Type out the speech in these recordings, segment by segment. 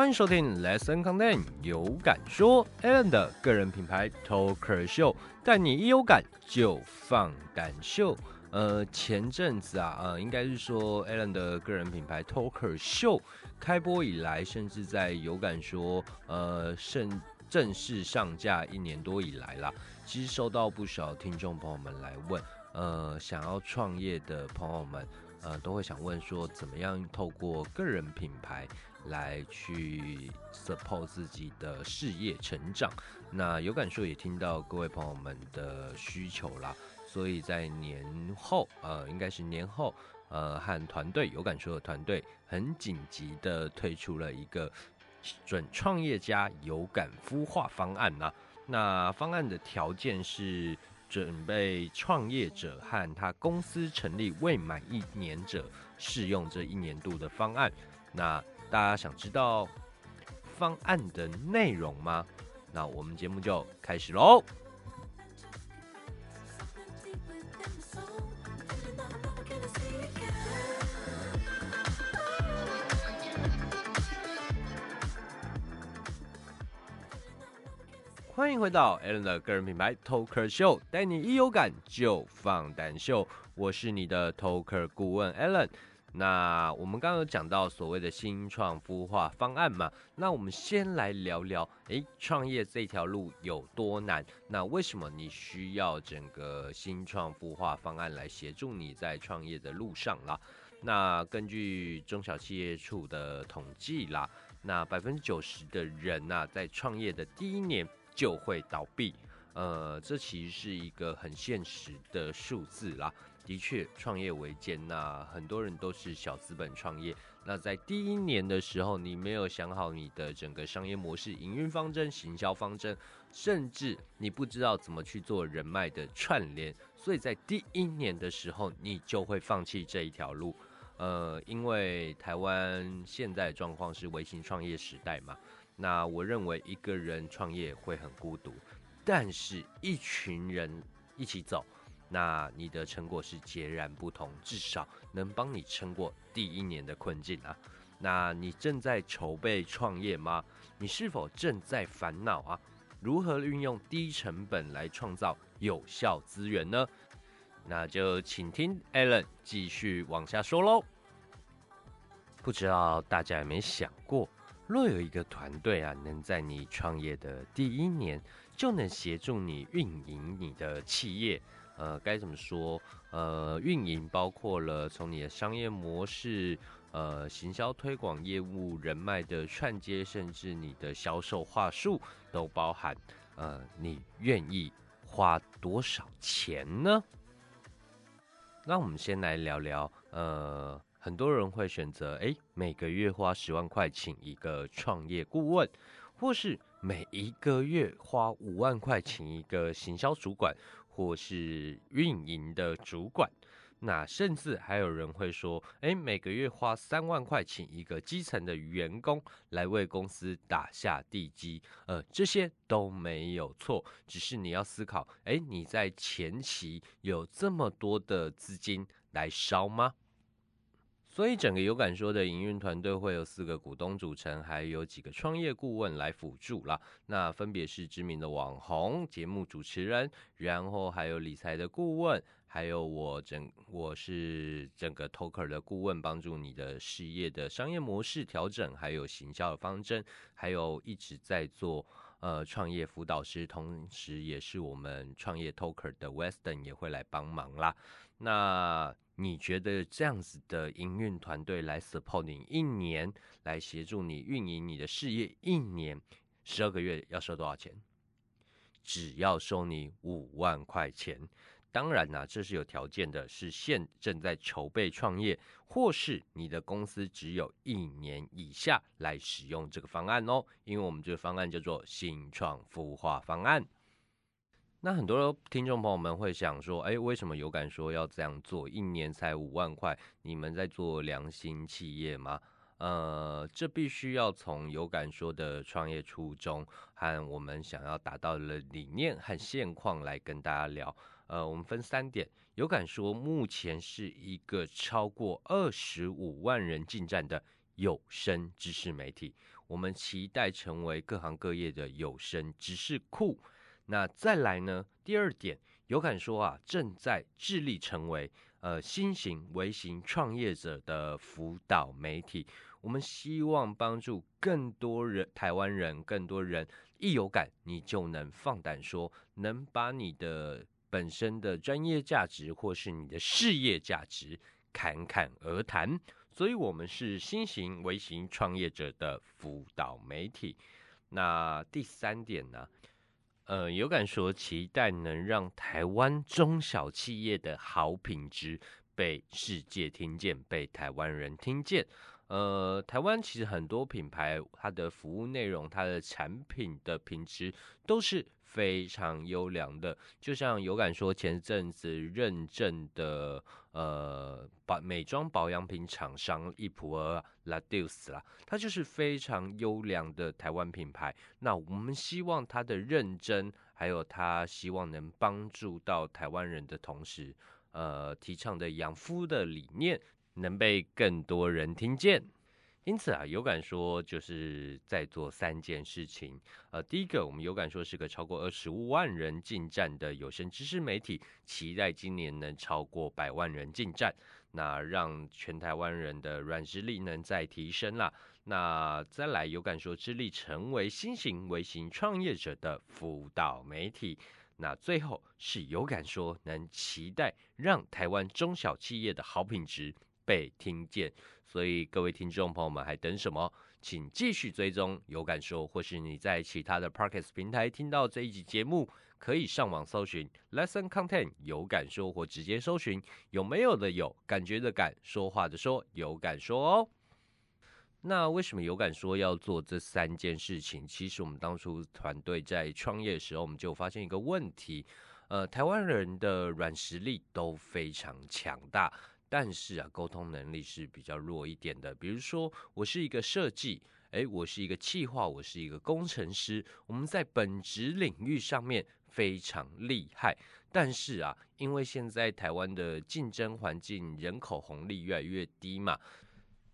欢迎收听 Lesson Content 有感说 Alan 的个人品牌 Talker Show，带你一有感就放感秀。呃，前阵子啊，呃，应该是说 Alan 的个人品牌 Talker Show 开播以来，甚至在有感说，呃，正正式上架一年多以来啦，其实收到不少听众朋友们来问，呃，想要创业的朋友们，呃，都会想问说，怎么样透过个人品牌来去 support 自己的事业成长？那有感说也听到各位朋友们的需求啦。所以在年后，呃，应该是年后，呃，和团队有感说的团队很紧急的推出了一个准创业家有感孵化方案呐。那方案的条件是准备创业者和他公司成立未满一年者适用这一年度的方案。那大家想知道方案的内容吗？那我们节目就开始喽。欢迎回到 Allen 的个人品牌 Talker Show，带你一有感就放胆秀。我是你的 Talker 顾问 Allen。那我们刚刚有讲到所谓的新创孵化方案嘛？那我们先来聊聊，诶，创业这条路有多难？那为什么你需要整个新创孵化方案来协助你在创业的路上啦？那根据中小企业处的统计啦，那百分之九十的人呐，在创业的第一年。就会倒闭，呃，这其实是一个很现实的数字啦。的确，创业维艰，那很多人都是小资本创业。那在第一年的时候，你没有想好你的整个商业模式、营运方针、行销方针，甚至你不知道怎么去做人脉的串联，所以在第一年的时候，你就会放弃这一条路。呃，因为台湾现在状况是微型创业时代嘛。那我认为一个人创业会很孤独，但是一群人一起走，那你的成果是截然不同，至少能帮你撑过第一年的困境啊。那你正在筹备创业吗？你是否正在烦恼啊？如何运用低成本来创造有效资源呢？那就请听 Allen 继续往下说喽。不知道大家有没有想过？若有一个团队啊，能在你创业的第一年就能协助你运营你的企业，呃，该怎么说？呃，运营包括了从你的商业模式、呃，行销推广业务、人脉的串接，甚至你的销售话术都包含。呃，你愿意花多少钱呢？那我们先来聊聊，呃。很多人会选择，哎，每个月花十万块请一个创业顾问，或是每一个月花五万块请一个行销主管，或是运营的主管。那甚至还有人会说，哎，每个月花三万块请一个基层的员工来为公司打下地基。呃，这些都没有错，只是你要思考，哎，你在前期有这么多的资金来烧吗？所以整个有感说的营运团队会有四个股东组成，还有几个创业顾问来辅助啦。那分别是知名的网红、节目主持人，然后还有理财的顾问，还有我整我是整个 Talker 的顾问，帮助你的事业的商业模式调整，还有行销的方针，还有一直在做呃创业辅导师，同时也是我们创业 Talker 的 Weston 也会来帮忙啦。那你觉得这样子的营运团队来 support 你一年，来协助你运营你的事业一年，十二个月要收多少钱？只要收你五万块钱。当然呢，这是有条件的，是现正在筹备创业，或是你的公司只有一年以下来使用这个方案哦。因为我们这个方案叫做新创孵化方案。那很多听众朋友们会想说，哎，为什么有感说要这样做？一年才五万块，你们在做良心企业吗？呃，这必须要从有感说的创业初衷和我们想要达到的理念和现况来跟大家聊。呃，我们分三点，有感说目前是一个超过二十五万人进站的有声知识媒体。我们期待成为各行各业的有声知识库。那再来呢？第二点，有感说啊，正在致力成为呃新型微型创业者的辅导媒体。我们希望帮助更多人，台湾人，更多人一有感，你就能放胆说，能把你的本身的专业价值或是你的事业价值侃侃而谈。所以，我们是新型微型创业者的辅导媒体。那第三点呢？呃，有感说，期待能让台湾中小企业的好品质被世界听见，被台湾人听见。呃，台湾其实很多品牌，它的服务内容、它的产品的品质都是非常优良的。就像有感说，前阵子认证的呃保美妆保养品厂商易普尔 Ladius 啦，它就是非常优良的台湾品牌。那我们希望它的认真，还有它希望能帮助到台湾人的同时，呃，提倡的养肤的理念。能被更多人听见，因此啊，有感说就是在做三件事情。呃，第一个，我们有感说是个超过二十五万人进站的有声知识媒体，期待今年能超过百万人进站，那让全台湾人的软实力能再提升啦。那再来，有感说致力成为新型微型创业者的辅导媒体。那最后是有感说能期待让台湾中小企业的好品质。被听见，所以各位听众朋友们还等什么？请继续追踪有感说，或是你在其他的 Parkes 平台听到这一集节目，可以上网搜寻 Lesson Content 有感说，或直接搜寻有没有的有感觉的感说话的说有感说哦。那为什么有感说要做这三件事情？其实我们当初团队在创业的时候，我们就发现一个问题，呃，台湾人的软实力都非常强大。但是啊，沟通能力是比较弱一点的。比如说，我是一个设计，诶，我是一个企划，我是一个工程师，我们在本职领域上面非常厉害。但是啊，因为现在台湾的竞争环境，人口红利越来越低嘛，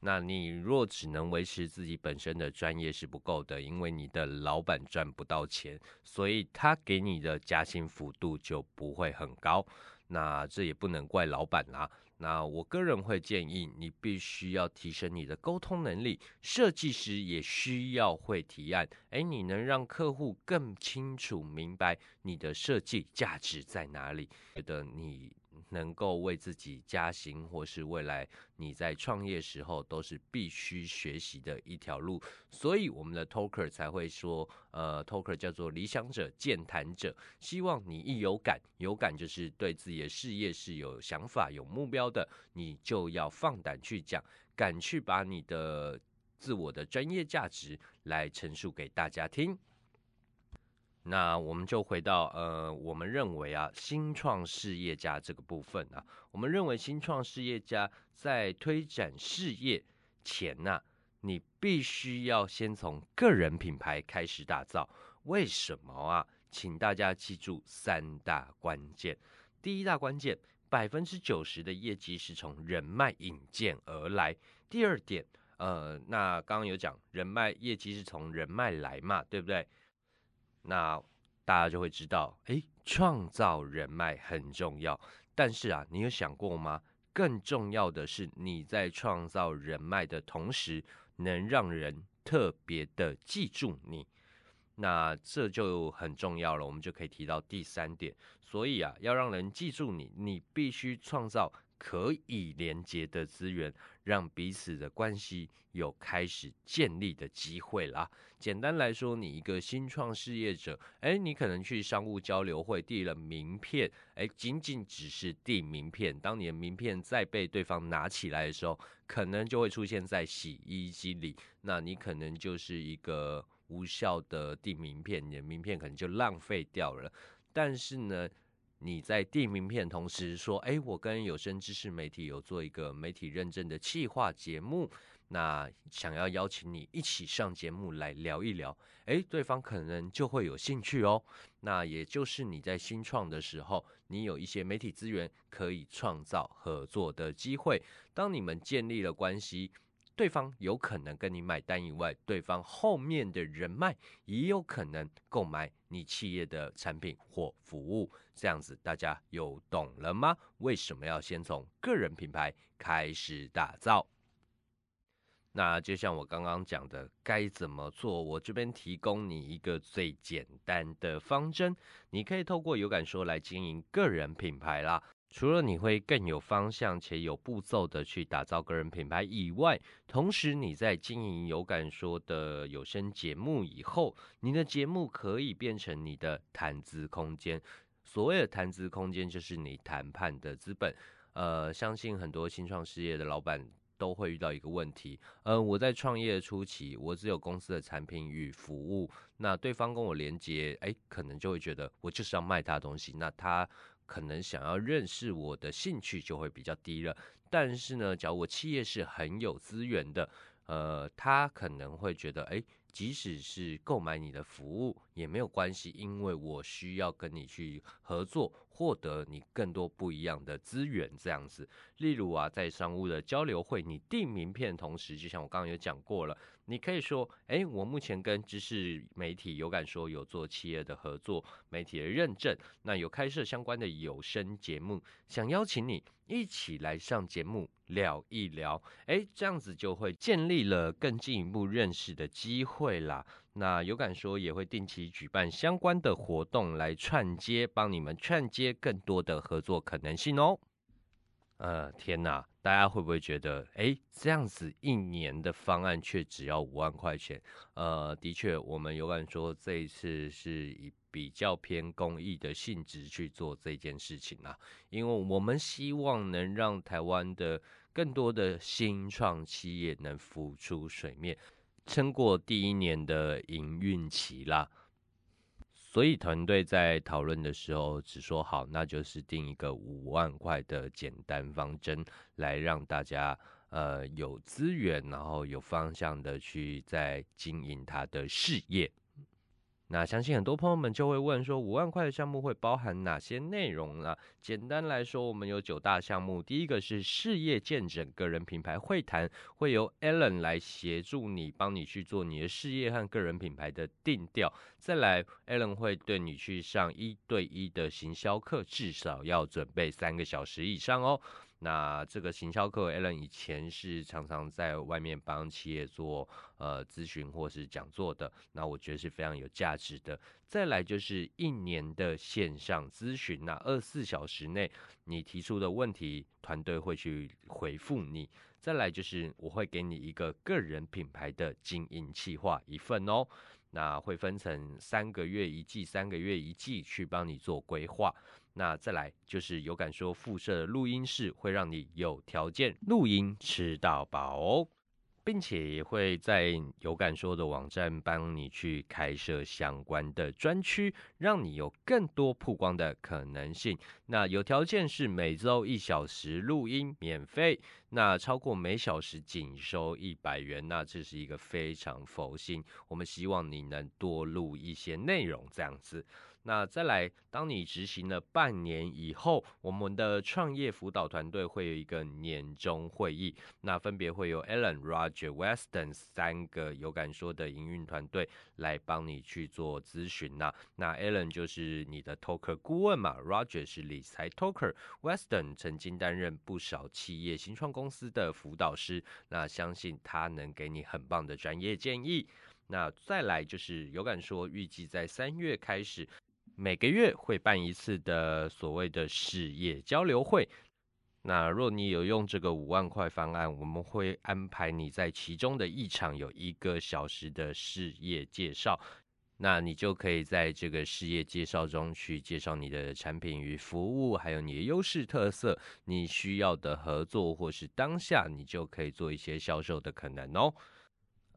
那你若只能维持自己本身的专业是不够的，因为你的老板赚不到钱，所以他给你的加薪幅度就不会很高。那这也不能怪老板啦。那我个人会建议你必须要提升你的沟通能力，设计师也需要会提案。诶，你能让客户更清楚明白你的设计价值在哪里？觉得你。能够为自己加薪，或是未来你在创业时候都是必须学习的一条路，所以我们的 talker 才会说，呃，talker 叫做理想者、健谈者，希望你一有感，有感就是对自己的事业是有想法、有目标的，你就要放胆去讲，敢去把你的自我的专业价值来陈述给大家听。那我们就回到呃，我们认为啊，新创事业家这个部分啊，我们认为新创事业家在推展事业前呢，你必须要先从个人品牌开始打造。为什么啊？请大家记住三大关键。第一大关键，百分之九十的业绩是从人脉引荐而来。第二点，呃，那刚刚有讲人脉业绩是从人脉来嘛，对不对？那大家就会知道，哎，创造人脉很重要。但是啊，你有想过吗？更重要的是，你在创造人脉的同时，能让人特别的记住你。那这就很重要了。我们就可以提到第三点。所以啊，要让人记住你，你必须创造。可以连接的资源，让彼此的关系有开始建立的机会啦。简单来说，你一个新创事业者，哎，你可能去商务交流会递了名片，哎，仅仅只是递名片。当你的名片再被对方拿起来的时候，可能就会出现在洗衣机里，那你可能就是一个无效的递名片，你的名片可能就浪费掉了。但是呢？你在递名片同时说：“哎，我跟有声知识媒体有做一个媒体认证的企划节目，那想要邀请你一起上节目来聊一聊。”哎，对方可能就会有兴趣哦。那也就是你在新创的时候，你有一些媒体资源可以创造合作的机会。当你们建立了关系，对方有可能跟你买单以外，对方后面的人脉也有可能购买你企业的产品或服务。这样子大家有懂了吗？为什么要先从个人品牌开始打造？那就像我刚刚讲的，该怎么做？我这边提供你一个最简单的方针，你可以透过有感说来经营个人品牌啦。除了你会更有方向且有步骤的去打造个人品牌以外，同时你在经营有感说的有声节目以后，你的节目可以变成你的谈资空间。所谓的谈资空间，就是你谈判的资本。呃，相信很多新创事业的老板。都会遇到一个问题，嗯，我在创业初期，我只有公司的产品与服务，那对方跟我连接，哎，可能就会觉得我就是要卖他东西，那他可能想要认识我的兴趣就会比较低了。但是呢，假如我企业是很有资源的，呃，他可能会觉得，哎。即使是购买你的服务也没有关系，因为我需要跟你去合作，获得你更多不一样的资源。这样子，例如啊，在商务的交流会，你递名片同时，就像我刚刚有讲过了，你可以说，哎，我目前跟知识媒体有感说有做企业的合作，媒体的认证，那有开设相关的有声节目，想邀请你一起来上节目聊一聊，哎，这样子就会建立了更进一步认识的机会。啦，那有感说也会定期举办相关的活动来串接，帮你们串接更多的合作可能性哦。呃，天哪，大家会不会觉得，哎，这样子一年的方案却只要五万块钱？呃，的确，我们有感说这一次是以比较偏公益的性质去做这件事情啊，因为我们希望能让台湾的更多的新创企业能浮出水面。撑过第一年的营运期啦，所以团队在讨论的时候只说好，那就是定一个五万块的简单方针，来让大家呃有资源，然后有方向的去在经营他的事业。那相信很多朋友们就会问说，五万块的项目会包含哪些内容呢？简单来说，我们有九大项目。第一个是事业见证个人品牌会谈，会由 Allen 来协助你，帮你去做你的事业和个人品牌的定调。再来，Allen 会对你去上一对一的行销课，至少要准备三个小时以上哦。那这个行销课，Allen 以前是常常在外面帮企业做呃咨询或是讲座的，那我觉得是非常有价值的。再来就是一年的线上咨询，那二十四小时内你提出的问题，团队会去回复你。再来就是我会给你一个个人品牌的经营计划一份哦，那会分成三个月一季，三个月一季去帮你做规划。那再来就是有感说附设录音室，会让你有条件录音吃到饱哦，并且也会在有感说的网站帮你去开设相关的专区，让你有更多曝光的可能性。那有条件是每周一小时录音免费，那超过每小时仅收一百元，那这是一个非常佛心。我们希望你能多录一些内容，这样子。那再来，当你执行了半年以后，我们的创业辅导团队会有一个年终会议，那分别会有 Alan、Roger、Weston 三个有感说的营运团队来帮你去做咨询呐。那 Alan 就是你的 Talker 顾问嘛，Roger 是理财 Talker，Weston 曾经担任不少企业新创公司的辅导师，那相信他能给你很棒的专业建议。那再来就是有感说，预计在三月开始。每个月会办一次的所谓的事业交流会，那若你有用这个五万块方案，我们会安排你在其中的一场有一个小时的事业介绍，那你就可以在这个事业介绍中去介绍你的产品与服务，还有你的优势特色，你需要的合作或是当下你就可以做一些销售的可能哦。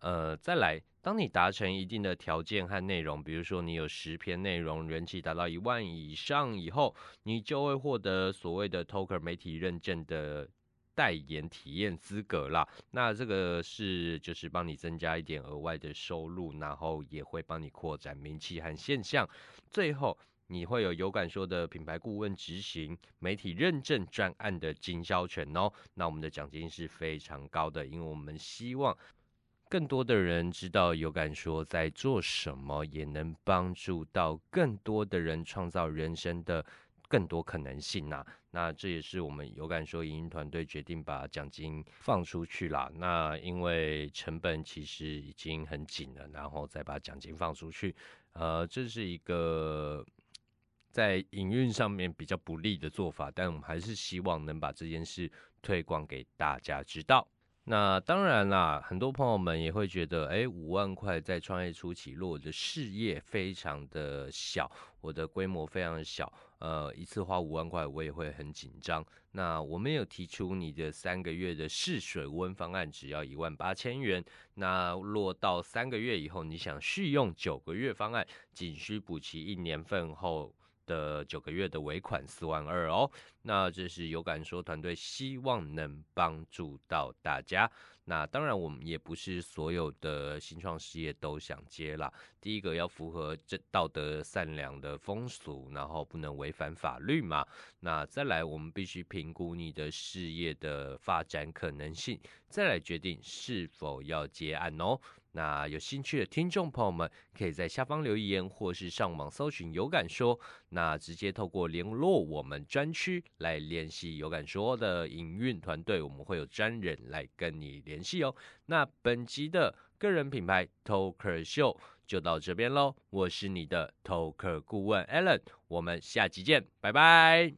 呃，再来。当你达成一定的条件和内容，比如说你有十篇内容，人气达到一万以上以后，你就会获得所谓的 Talker 媒体认证的代言体验资格啦。那这个是就是帮你增加一点额外的收入，然后也会帮你扩展名气和现象。最后，你会有有感说的品牌顾问执行媒体认证专案的经销权哦。那我们的奖金是非常高的，因为我们希望更多的人知道有感说在做什么，也能帮助到更多的人创造人生的。更多可能性呐，那这也是我们有感说营运团队决定把奖金放出去啦。那因为成本其实已经很紧了，然后再把奖金放出去，呃，这是一个在营运上面比较不利的做法，但我们还是希望能把这件事推广给大家知道。那当然啦，很多朋友们也会觉得，哎，五万块在创业初期，我的事业非常的小，我的规模非常的小，呃，一次花五万块，我也会很紧张。那我们有提出你的三个月的试水温方案，只要一万八千元。那落到三个月以后，你想续用九个月方案，仅需补齐一年份后。的九个月的尾款四万二哦，那这是有感说团队希望能帮助到大家。那当然，我们也不是所有的新创事业都想接啦。第一个要符合这道德善良的风俗，然后不能违反法律嘛。那再来，我们必须评估你的事业的发展可能性，再来决定是否要接案哦。那有兴趣的听众朋友们，可以在下方留言，或是上网搜寻“有感说”，那直接透过联络我们专区来联系“有感说”的营运团队，我们会有专人来跟你联系哦。那本集的个人品牌 Toker 秀就到这边喽，我是你的 Toker 顾问 Allen，我们下集见，拜拜。